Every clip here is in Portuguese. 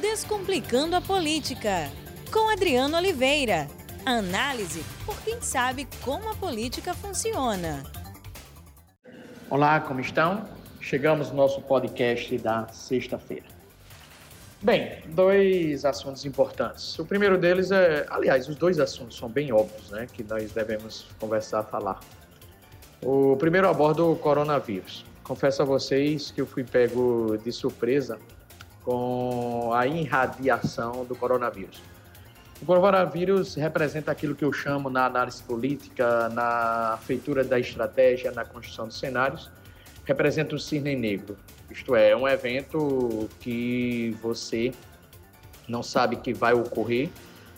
Descomplicando a Política, com Adriano Oliveira. Análise por quem sabe como a política funciona. Olá, como estão? Chegamos no nosso podcast da sexta-feira. Bem, dois assuntos importantes. O primeiro deles é, aliás, os dois assuntos são bem óbvios, né, que nós devemos conversar, falar. O primeiro aborda o coronavírus. Confesso a vocês que eu fui pego de surpresa com a irradiação do coronavírus. O coronavírus representa aquilo que eu chamo na análise política, na feitura da estratégia, na construção dos cenários, representa o cisne negro. Isto é, é um evento que você não sabe que vai ocorrer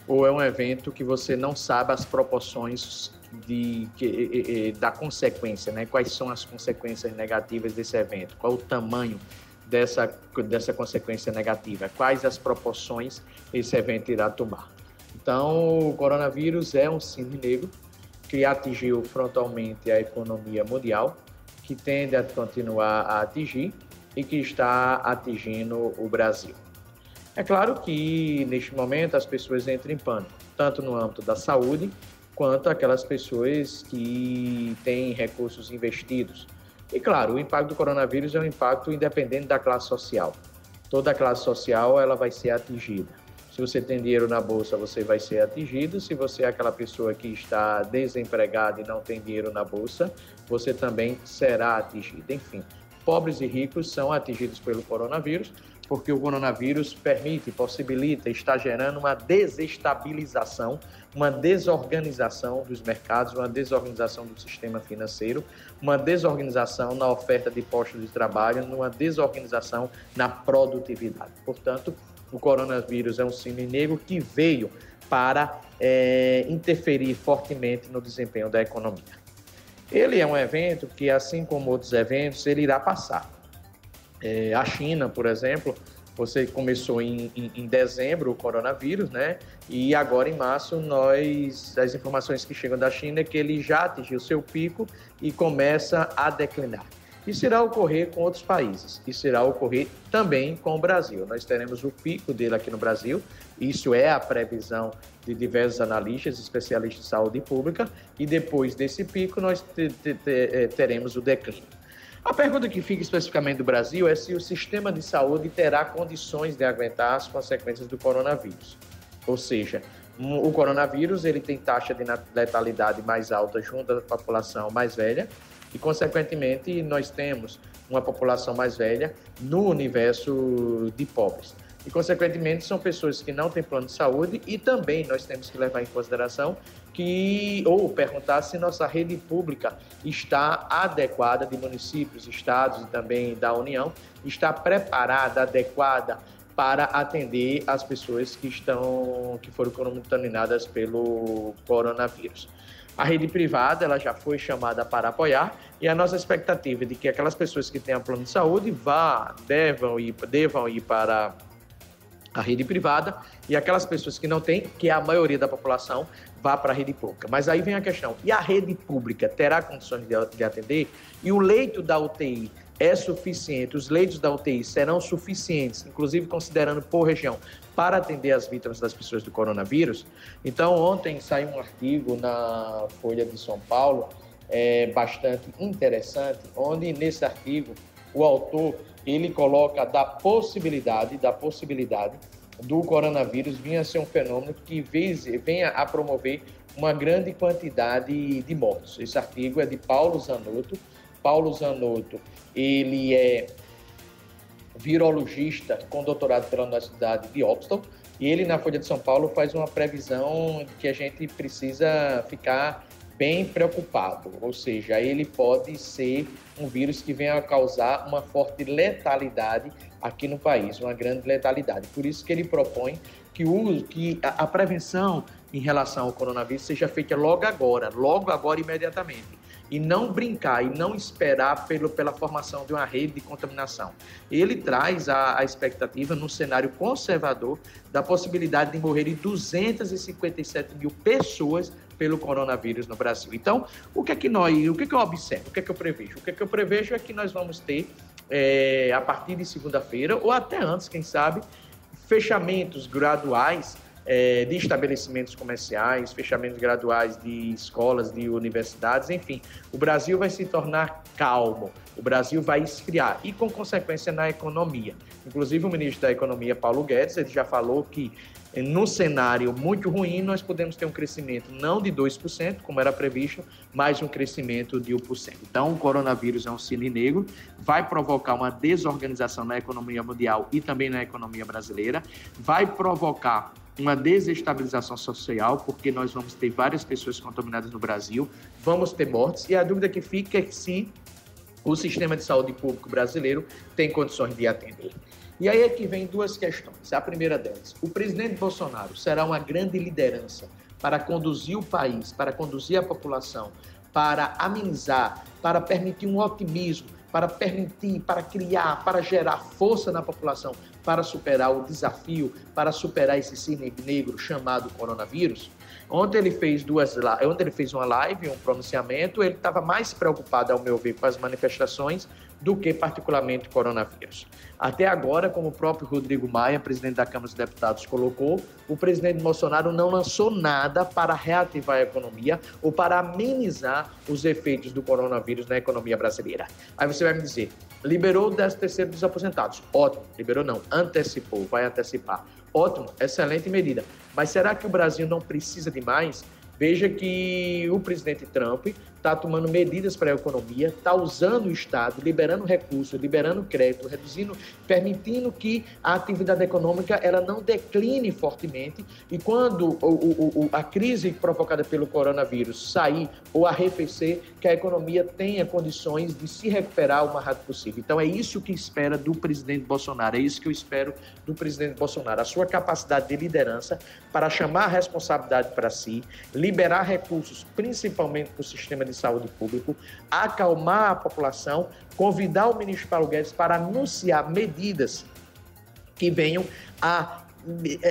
ou é um evento que você não sabe as proporções de, de, da consequência, né? Quais são as consequências negativas desse evento? Qual o tamanho dessa, dessa consequência negativa? Quais as proporções esse evento irá tomar? Então, o coronavírus é um cisne negro que atingiu frontalmente a economia mundial, que tende a continuar a atingir e que está atingindo o Brasil. É claro que, neste momento, as pessoas entram em pânico, tanto no âmbito da saúde, quanto aquelas pessoas que têm recursos investidos. E, claro, o impacto do coronavírus é um impacto independente da classe social. Toda classe social ela vai ser atingida. Se você tem dinheiro na bolsa, você vai ser atingido. Se você é aquela pessoa que está desempregada e não tem dinheiro na bolsa, você também será atingido. Enfim, pobres e ricos são atingidos pelo coronavírus, porque o coronavírus permite, possibilita, está gerando uma desestabilização, uma desorganização dos mercados, uma desorganização do sistema financeiro, uma desorganização na oferta de postos de trabalho, uma desorganização na produtividade. Portanto, o coronavírus é um cisne negro que veio para é, interferir fortemente no desempenho da economia. Ele é um evento que, assim como outros eventos, ele irá passar. É, a China, por exemplo, você começou em, em, em, dezembro o coronavírus, né? E agora em março nós as informações que chegam da China é que ele já atingiu seu pico e começa a declinar. Isso irá ocorrer com outros países, isso irá ocorrer também com o Brasil. Nós teremos o pico dele aqui no Brasil, isso é a previsão de diversos analistas, especialistas de saúde pública, e depois desse pico nós eh, teremos o declínio. A pergunta que fica especificamente do Brasil é se o sistema de saúde terá condições de aguentar as consequências do coronavírus. Ou seja, o coronavírus ele tem taxa de letalidade mais alta junto à população mais velha, e, consequentemente, nós temos uma população mais velha no universo de pobres. E, consequentemente, são pessoas que não têm plano de saúde e também nós temos que levar em consideração que, ou perguntar se nossa rede pública está adequada de municípios, estados e também da União, está preparada, adequada para atender as pessoas que estão, que foram contaminadas pelo coronavírus. A rede privada ela já foi chamada para apoiar e a nossa expectativa é de que aquelas pessoas que têm plano de saúde vá, devam ir, devam ir para a rede privada e aquelas pessoas que não têm, que é a maioria da população, vá para a rede pública. Mas aí vem a questão: e a rede pública terá condições de, de atender? E o leito da UTI é suficiente, os leitos da UTI serão suficientes, inclusive considerando por região, para atender as vítimas das pessoas do coronavírus. Então, ontem saiu um artigo na Folha de São Paulo, é, bastante interessante, onde nesse artigo o autor ele coloca da possibilidade, da possibilidade do coronavírus vir a ser um fenômeno que venha a promover uma grande quantidade de mortos. Esse artigo é de Paulo Zanotto, Paulo Zanotto, ele é virologista com doutorado pela Universidade de Oxford, e ele na Folha de São Paulo faz uma previsão que a gente precisa ficar bem preocupado, ou seja, ele pode ser um vírus que venha a causar uma forte letalidade aqui no país, uma grande letalidade. Por isso que ele propõe que o que a, a prevenção em relação ao coronavírus seja feita logo agora, logo agora imediatamente e não brincar e não esperar pelo, pela formação de uma rede de contaminação. Ele traz a, a expectativa, num cenário conservador, da possibilidade de morrerem 257 mil pessoas pelo coronavírus no Brasil. Então, o que é que nós, o que é que eu observo, o que é que eu prevejo? O que é que eu prevejo é que nós vamos ter, é, a partir de segunda-feira, ou até antes, quem sabe, fechamentos graduais é, de estabelecimentos comerciais, fechamentos graduais de escolas, de universidades, enfim. O Brasil vai se tornar calmo, o Brasil vai esfriar e, com consequência, na economia. Inclusive, o ministro da Economia, Paulo Guedes, ele já falou que no cenário muito ruim, nós podemos ter um crescimento não de 2%, como era previsto, mas um crescimento de 1%. Então, o coronavírus é um cine negro, vai provocar uma desorganização na economia mundial e também na economia brasileira, vai provocar uma desestabilização social, porque nós vamos ter várias pessoas contaminadas no Brasil, vamos ter mortes, e a dúvida que fica é se o sistema de saúde público brasileiro tem condições de atender. E aí é que vem duas questões. A primeira delas, o presidente Bolsonaro será uma grande liderança para conduzir o país, para conduzir a população, para amenizar, para permitir um otimismo, para permitir, para criar, para gerar força na população, para superar o desafio, para superar esse cine negro chamado coronavírus. Ontem ele fez duas, ontem ele fez uma live, um pronunciamento, ele estava mais preocupado, ao meu ver, com as manifestações do que particularmente coronavírus. Até agora, como o próprio Rodrigo Maia, presidente da Câmara dos Deputados, colocou, o presidente Bolsonaro não lançou nada para reativar a economia ou para amenizar os efeitos do coronavírus na economia brasileira. Aí você vai me dizer, liberou o 13 terceiro dos aposentados. Ótimo, liberou não, antecipou, vai antecipar. Ótimo, excelente medida. Mas será que o Brasil não precisa de mais? Veja que o presidente Trump está tomando medidas para a economia, está usando o Estado, liberando recursos, liberando crédito, reduzindo, permitindo que a atividade econômica ela não decline fortemente e quando o, o, a crise provocada pelo coronavírus sair ou arrefecer, que a economia tenha condições de se recuperar o mais rápido possível. Então é isso que espera do presidente Bolsonaro, é isso que eu espero do presidente Bolsonaro, a sua capacidade de liderança para chamar a responsabilidade para si, liberar recursos, principalmente para o sistema de saúde público, acalmar a população, convidar o ministro Paulo Guedes para anunciar medidas que venham a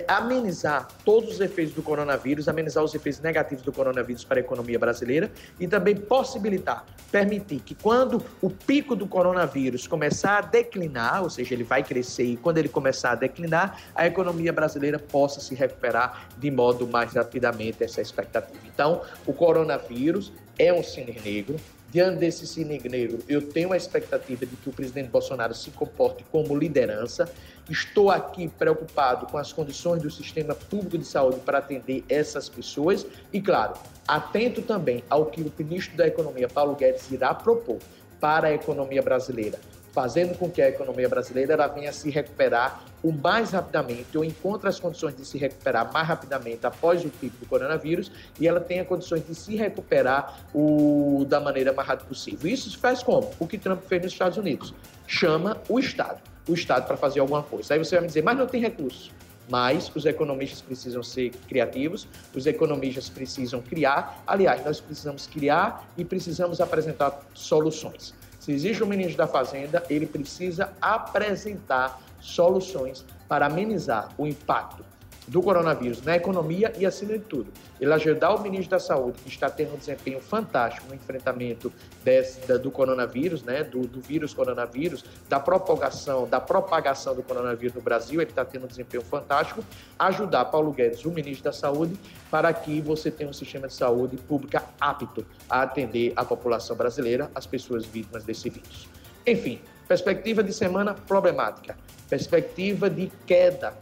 amenizar todos os efeitos do coronavírus, amenizar os efeitos negativos do coronavírus para a economia brasileira e também possibilitar, permitir que quando o pico do coronavírus começar a declinar, ou seja, ele vai crescer e quando ele começar a declinar, a economia brasileira possa se recuperar de modo mais rapidamente essa expectativa. Então, o coronavírus é um cine negro, Diante desse cine negro, eu tenho a expectativa de que o presidente Bolsonaro se comporte como liderança. Estou aqui preocupado com as condições do sistema público de saúde para atender essas pessoas e, claro, atento também ao que o ministro da Economia, Paulo Guedes, irá propor para a economia brasileira fazendo com que a economia brasileira ela venha se recuperar o mais rapidamente, ou encontre as condições de se recuperar mais rapidamente após o pico do coronavírus, e ela tenha condições de se recuperar o, da maneira mais rápida possível. Isso se faz como? O que Trump fez nos Estados Unidos. Chama o Estado, o Estado para fazer alguma coisa. Aí você vai me dizer, mas não tem recursos. Mas os economistas precisam ser criativos, os economistas precisam criar. Aliás, nós precisamos criar e precisamos apresentar soluções. Se existe um ministro da Fazenda, ele precisa apresentar soluções para amenizar o impacto do coronavírus na economia e, acima de tudo, ele ajudar o ministro da Saúde, que está tendo um desempenho fantástico no enfrentamento desse, da, do coronavírus, né, do, do, vírus coronavírus, da propagação, da propagação do coronavírus no Brasil, ele está tendo um desempenho fantástico, ajudar Paulo Guedes, o ministro da Saúde, para que você tenha um sistema de saúde pública apto a atender a população brasileira, as pessoas vítimas desse vírus. Enfim, perspectiva de semana problemática, perspectiva de queda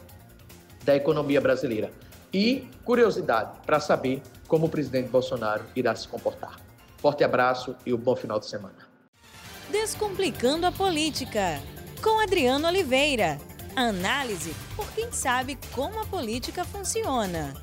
da economia brasileira. E curiosidade para saber como o presidente Bolsonaro irá se comportar. Forte abraço e um bom final de semana. Descomplicando a política, com Adriano Oliveira. Análise por quem sabe como a política funciona.